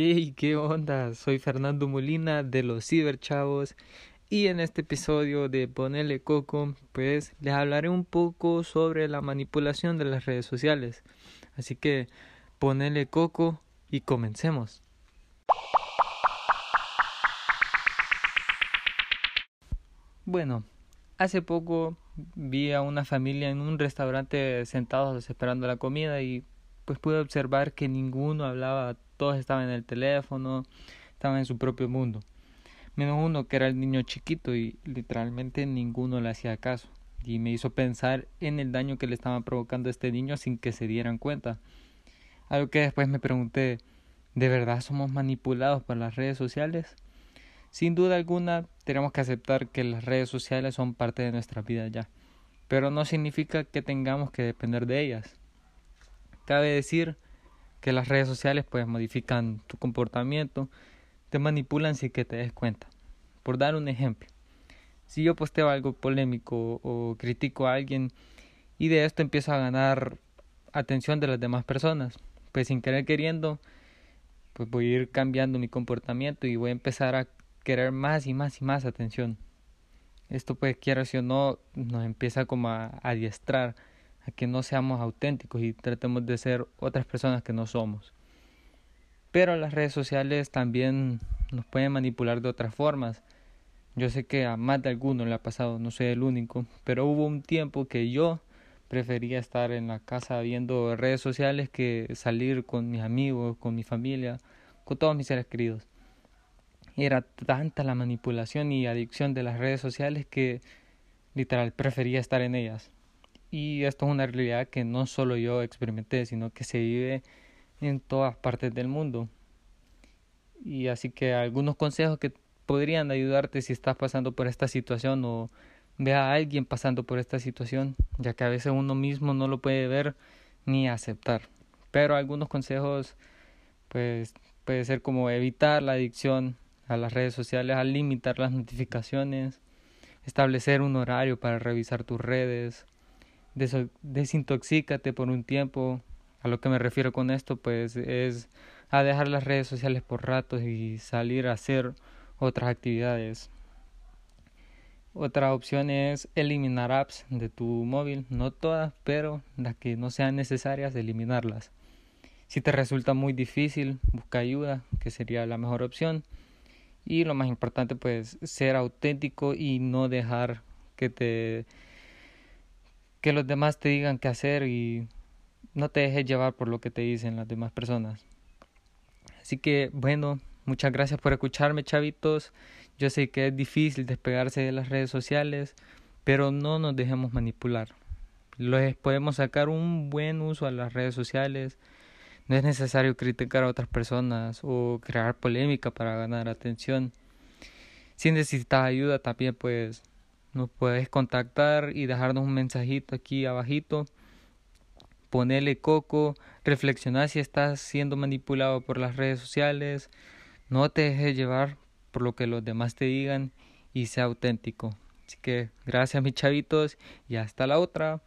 Hey, ¿qué onda? Soy Fernando Molina de los Ciberchavos y en este episodio de Ponele Coco, pues les hablaré un poco sobre la manipulación de las redes sociales. Así que ponele coco y comencemos. Bueno, hace poco vi a una familia en un restaurante sentados esperando la comida y pues pude observar que ninguno hablaba, todos estaban en el teléfono, estaban en su propio mundo. Menos uno que era el niño chiquito y literalmente ninguno le hacía caso. Y me hizo pensar en el daño que le estaban provocando a este niño sin que se dieran cuenta. Algo que después me pregunté, ¿de verdad somos manipulados por las redes sociales? Sin duda alguna, tenemos que aceptar que las redes sociales son parte de nuestra vida ya, pero no significa que tengamos que depender de ellas. Cabe decir que las redes sociales pues modifican tu comportamiento, te manipulan sin que te des cuenta. Por dar un ejemplo, si yo posteo algo polémico o critico a alguien y de esto empiezo a ganar atención de las demás personas, pues sin querer queriendo, pues voy a ir cambiando mi comportamiento y voy a empezar a querer más y más y más atención. Esto pues quiero o no nos empieza como a adiestrar que no seamos auténticos y tratemos de ser otras personas que no somos. Pero las redes sociales también nos pueden manipular de otras formas. Yo sé que a más de alguno le ha pasado, no soy el único, pero hubo un tiempo que yo prefería estar en la casa viendo redes sociales que salir con mis amigos, con mi familia, con todos mis seres queridos. Era tanta la manipulación y adicción de las redes sociales que literal prefería estar en ellas. Y esto es una realidad que no solo yo experimenté, sino que se vive en todas partes del mundo. Y así que algunos consejos que podrían ayudarte si estás pasando por esta situación o ve a alguien pasando por esta situación, ya que a veces uno mismo no lo puede ver ni aceptar. Pero algunos consejos pues puede ser como evitar la adicción a las redes sociales, al limitar las notificaciones, establecer un horario para revisar tus redes, desintoxícate por un tiempo. A lo que me refiero con esto, pues es a dejar las redes sociales por ratos y salir a hacer otras actividades. Otra opción es eliminar apps de tu móvil, no todas, pero las que no sean necesarias, eliminarlas. Si te resulta muy difícil, busca ayuda, que sería la mejor opción. Y lo más importante, pues, ser auténtico y no dejar que te que los demás te digan qué hacer y no te dejes llevar por lo que te dicen las demás personas. Así que bueno, muchas gracias por escucharme chavitos. Yo sé que es difícil despegarse de las redes sociales, pero no nos dejemos manipular. Les podemos sacar un buen uso a las redes sociales. No es necesario criticar a otras personas o crear polémica para ganar atención. Si necesitas ayuda también pues nos puedes contactar y dejarnos un mensajito aquí abajito. Ponele coco, reflexionar si estás siendo manipulado por las redes sociales. No te dejes llevar por lo que los demás te digan y sea auténtico. Así que gracias mis chavitos y hasta la otra.